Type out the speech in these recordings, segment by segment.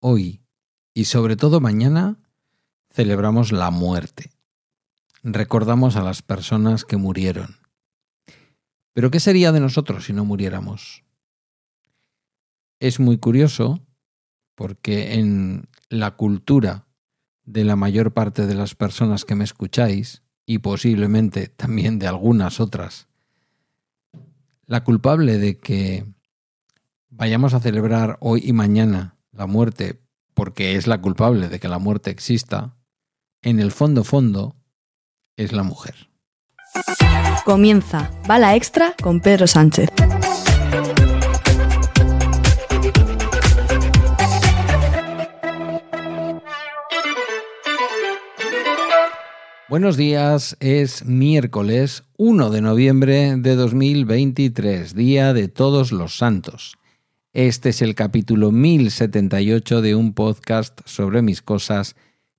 hoy y sobre todo mañana celebramos la muerte. Recordamos a las personas que murieron. Pero ¿qué sería de nosotros si no muriéramos? Es muy curioso porque en la cultura de la mayor parte de las personas que me escucháis, y posiblemente también de algunas otras, la culpable de que vayamos a celebrar hoy y mañana la muerte porque es la culpable de que la muerte exista, en el fondo fondo es la mujer. Comienza Bala Extra con Pedro Sánchez. Buenos días, es miércoles 1 de noviembre de 2023, Día de Todos los Santos. Este es el capítulo 1078 de un podcast sobre mis cosas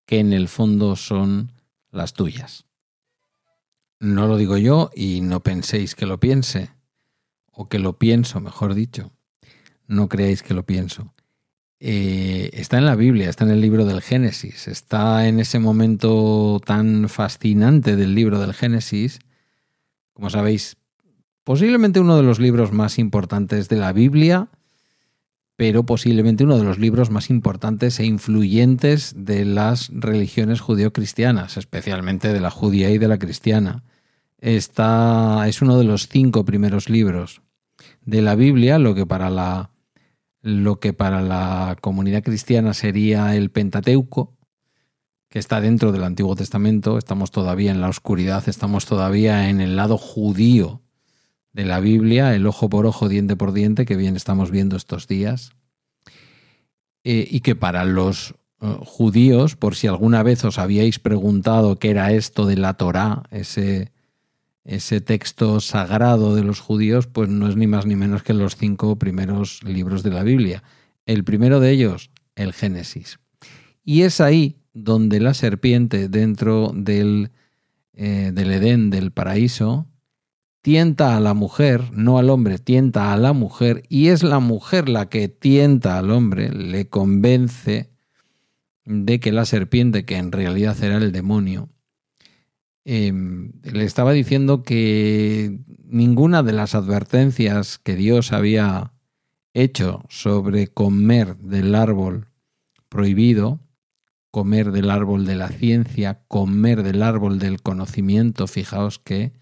que en el fondo son las tuyas. No lo digo yo y no penséis que lo piense, o que lo pienso, mejor dicho. No creáis que lo pienso. Eh, está en la Biblia, está en el libro del Génesis, está en ese momento tan fascinante del libro del Génesis, como sabéis, posiblemente uno de los libros más importantes de la Biblia pero posiblemente uno de los libros más importantes e influyentes de las religiones judeocristianas, especialmente de la judía y de la cristiana. Está, es uno de los cinco primeros libros de la Biblia, lo que para la, lo que para la comunidad cristiana sería el Pentateuco, que está dentro del Antiguo Testamento. Estamos todavía en la oscuridad, estamos todavía en el lado judío de la Biblia, el ojo por ojo, diente por diente, que bien estamos viendo estos días, eh, y que para los eh, judíos, por si alguna vez os habíais preguntado qué era esto de la Torá, ese, ese texto sagrado de los judíos, pues no es ni más ni menos que los cinco primeros libros de la Biblia. El primero de ellos, el Génesis. Y es ahí donde la serpiente dentro del, eh, del Edén, del paraíso, tienta a la mujer, no al hombre, tienta a la mujer, y es la mujer la que tienta al hombre, le convence de que la serpiente, que en realidad era el demonio, em, le estaba diciendo que ninguna de las advertencias que Dios había hecho sobre comer del árbol prohibido, comer del árbol de la ciencia, comer del árbol del conocimiento, fijaos que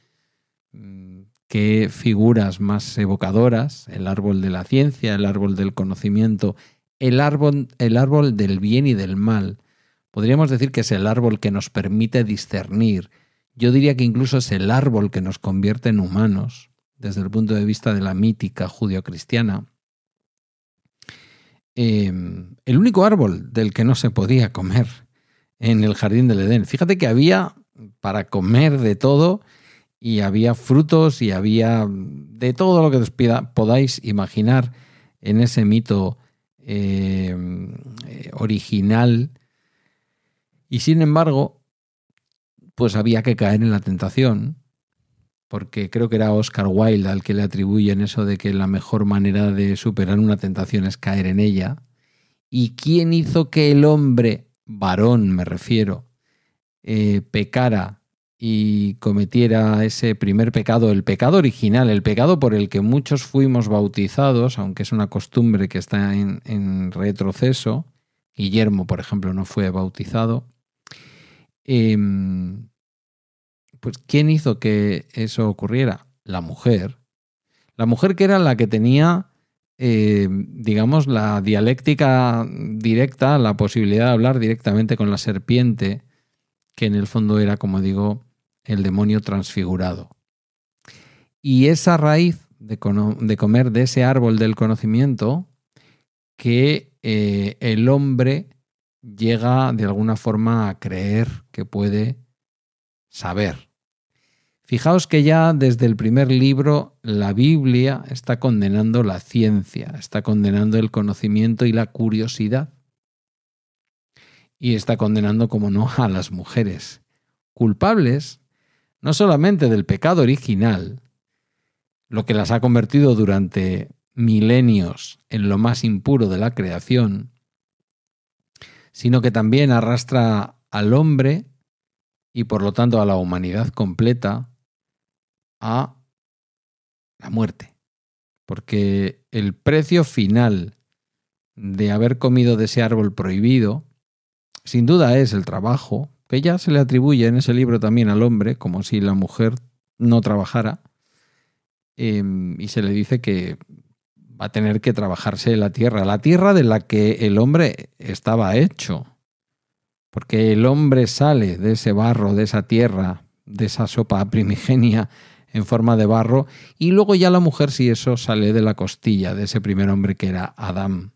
qué figuras más evocadoras, el árbol de la ciencia, el árbol del conocimiento, el árbol, el árbol del bien y del mal. Podríamos decir que es el árbol que nos permite discernir. Yo diría que incluso es el árbol que nos convierte en humanos, desde el punto de vista de la mítica judio-cristiana. Em, el único árbol del que no se podía comer en el jardín del Edén. Fíjate que había para comer de todo y había frutos y había de todo lo que podáis imaginar en ese mito eh, original. Y sin embargo, pues había que caer en la tentación, porque creo que era Oscar Wilde al que le atribuyen eso de que la mejor manera de superar una tentación es caer en ella. ¿Y quién hizo que el hombre, varón me refiero, eh, pecara y cometiera ese primer pecado, el pecado original, el pecado por el que muchos fuimos bautizados, aunque es una costumbre que está en, retroceso, Guillermo, por ejemplo, no fue bautizado, em, pues ¿quién hizo que eso ocurriera? La mujer. La mujer que era la que tenía, em, digamos, la dialéctica directa, la posibilidad de hablar directamente con la serpiente, que en el fondo era, como digo, el demonio transfigurado. Y esa raíz de, comer de ese árbol del conocimiento que eh, el hombre llega de alguna forma a creer que puede saber. Fijaos que ya desde el primer libro la Biblia está condenando la ciencia, está condenando el conocimiento y la curiosidad. Y está condenando, como no, a las mujeres, culpables no solamente del pecado original, lo que las ha convertido durante milenios en lo más impuro de la creación, sino que también arrastra al hombre y por lo tanto a la humanidad completa a la muerte. Porque el precio final de haber comido de ese árbol prohibido, sin duda es el trabajo, que ya se le atribuye en ese libro también al hombre, como si la mujer no trabajara, em, y se le dice que va a tener que trabajarse la tierra, la tierra de la que el hombre estaba hecho, porque el hombre sale de ese barro, de esa tierra, de esa sopa primigenia en forma de barro, y luego ya la mujer si eso sale de la costilla de ese primer hombre que era Adán,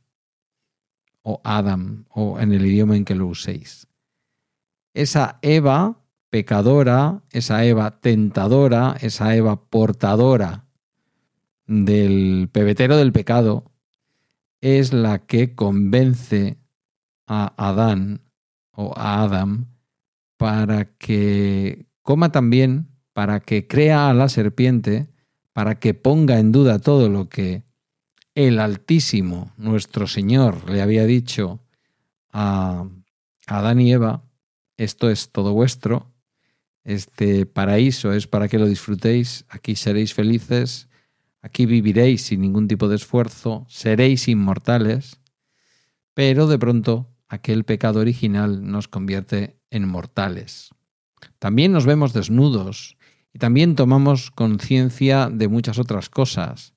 o Adam, o en el idioma en que lo uséis. Esa Eva pecadora, esa Eva tentadora, esa Eva portadora del pebetero del pecado, es la que convence a Adán o a Adam para que coma también, para que crea a la serpiente, para que ponga en duda todo lo que el Altísimo, nuestro Señor, le había dicho a Adán y Eva, esto es todo vuestro, este paraíso es para que lo disfrutéis, aquí seréis felices, aquí viviréis sin ningún tipo de esfuerzo, seréis inmortales, pero de pronto aquel pecado original nos convierte en mortales. También nos vemos desnudos y también tomamos conciencia de muchas otras cosas.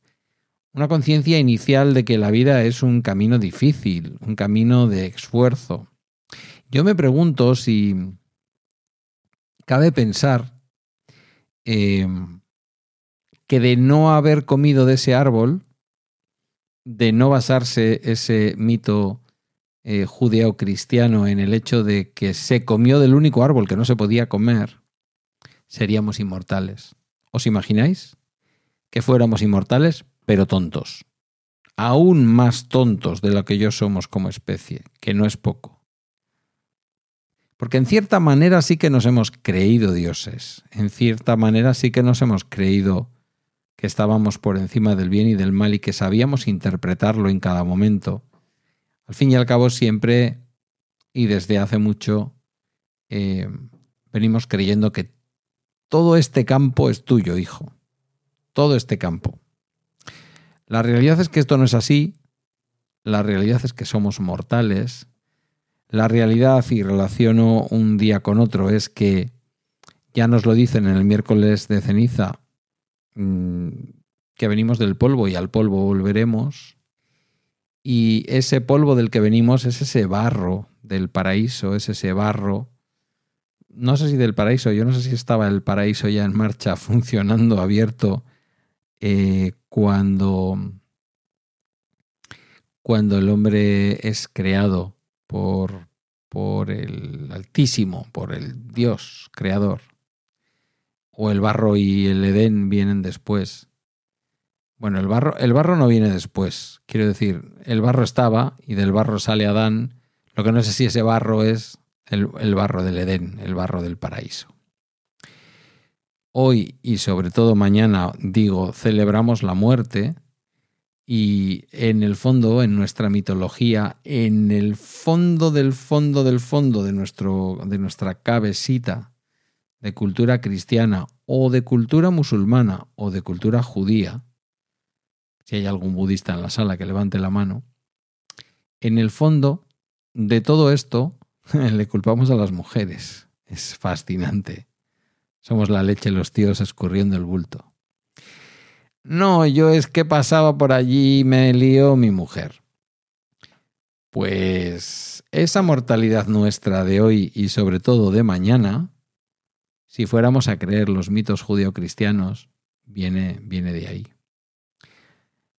Una conciencia inicial de que la vida es un camino difícil, un camino de esfuerzo. Yo me pregunto si cabe pensar em, que de no haber comido de ese árbol, de no basarse ese mito eh, judeo-cristiano en el hecho de que se comió del único árbol que no se podía comer, seríamos inmortales. ¿Os imagináis? Que fuéramos inmortales, pero tontos. Aún más tontos de lo que yo somos como especie, que no es poco. Porque en cierta manera sí que nos hemos creído dioses, en cierta manera sí que nos hemos creído que estábamos por encima del bien y del mal y que sabíamos interpretarlo en cada momento al fin y al cabo siempre y desde hace mucho eh, venimos creyendo que todo este campo es tuyo, hijo. Todo este campo. La realidad es que esto no es así. La realidad es que somos mortales. La realidad, y relaciono un día con otro, es que ya nos lo dicen en el miércoles de ceniza, mm, que venimos del polvo y al polvo volveremos. Y ese polvo del que venimos es ese barro del paraíso, es ese barro. No sé si del paraíso, yo no sé si estaba el paraíso ya en marcha, funcionando, abierto, eh, cuando, cuando el hombre es creado por, por el Altísimo, por el Dios creador. O el barro y el Edén vienen después. Bueno, el barro, el barro no viene después. Quiero decir, el barro estaba y del barro sale Adán. Lo que no sé si ese barro es el, el barro del Edén, el barro del paraíso. Hoy y sobre todo mañana, digo, celebramos la muerte y en el fondo, en nuestra mitología, en el fondo del fondo del fondo de, nuestro, de nuestra cabecita de cultura cristiana o de cultura musulmana o de cultura judía, si hay algún budista en la sala que levante la mano, en el fondo de todo esto le culpamos a las mujeres. Es fascinante. Somos la leche los tíos escurriendo el bulto. No, yo es que pasaba por allí y me lió mi mujer. Pues esa mortalidad nuestra de hoy y sobre todo de mañana, si fuéramos a creer los mitos judeocristianos, viene, viene de ahí.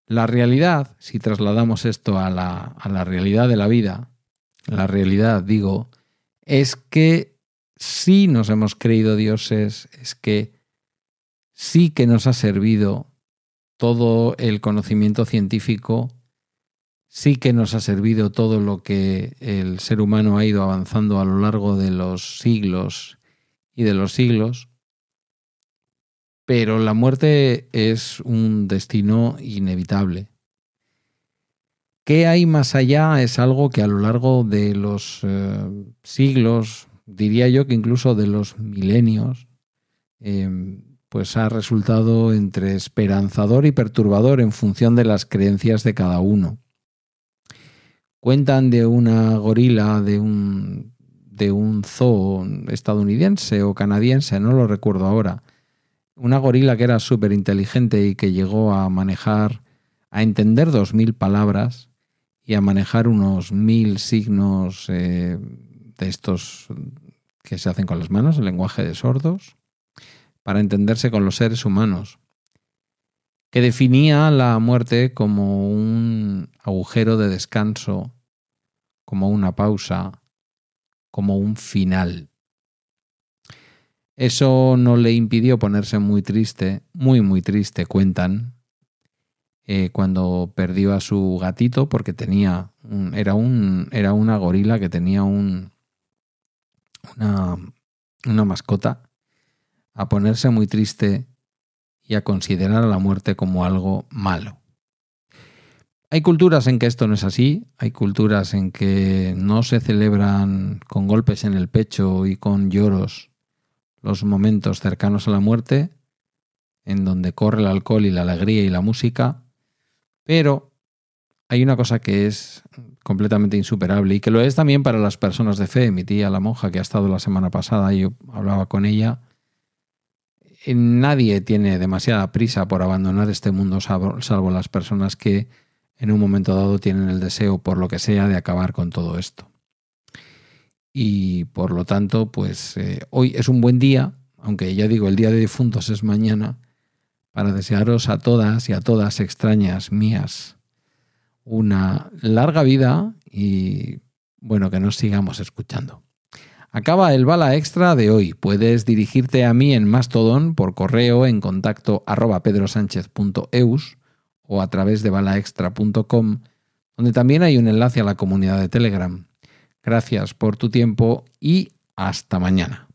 La realidad, si trasladamos esto a la, a la realidad de la vida, la realidad, digo, es que sí nos hemos creído dioses, es que sí que nos ha servido todo el conocimiento científico, sí que nos ha servido todo lo que el ser humano ha ido avanzando a lo largo de los siglos y de los siglos, pero la muerte es un destino inevitable. ¿Qué hay más allá? Es algo que a lo largo de los eh, siglos, diría yo que incluso de los milenios, em, pues ha resultado entre esperanzador y perturbador en función de las creencias de cada uno. Cuentan de una gorila de un, de un zoo estadounidense o canadiense, no lo recuerdo ahora. Una gorila que era súper inteligente y que llegó a manejar, a entender dos mil palabras y a manejar unos mil signos eh, de estos que se hacen con las manos, el lenguaje de sordos, para entenderse con los seres humanos, que definía la muerte como un agujero de descanso, como una pausa, como un final. Eso no le impidió ponerse muy triste, muy, muy triste, cuentan, eh, cuando perdió a su gatito porque tenía era un era una gorila que tenía un una, una mascota a ponerse muy triste y a considerar a la muerte como algo malo. Hay culturas en que esto no es así, hay culturas en que no se celebran con golpes en el pecho y con lloros los momentos cercanos a la muerte, en donde corre el alcohol y la alegría y la música, pero hay una cosa que es completamente insuperable y que lo es también para las personas de fe. Mi tía, la monja que ha estado la semana pasada, yo hablaba con ella. Nadie tiene demasiada prisa por abandonar este mundo, salvo las personas que en un momento dado tienen el deseo, por lo que sea, de acabar con todo esto. Y por lo tanto, pues eh, hoy es un buen día, aunque ya digo, el día de difuntos es mañana, para desearos a todas y a todas extrañas mías una larga vida y bueno, que nos sigamos escuchando. Acaba el bala extra de hoy. Puedes dirigirte a mí en Mastodon por correo en contacto arroba pedrosánchez.eus o a través de balaextra.com, donde también hay un enlace a la comunidad de Telegram. Gracias por tu tiempo y hasta mañana.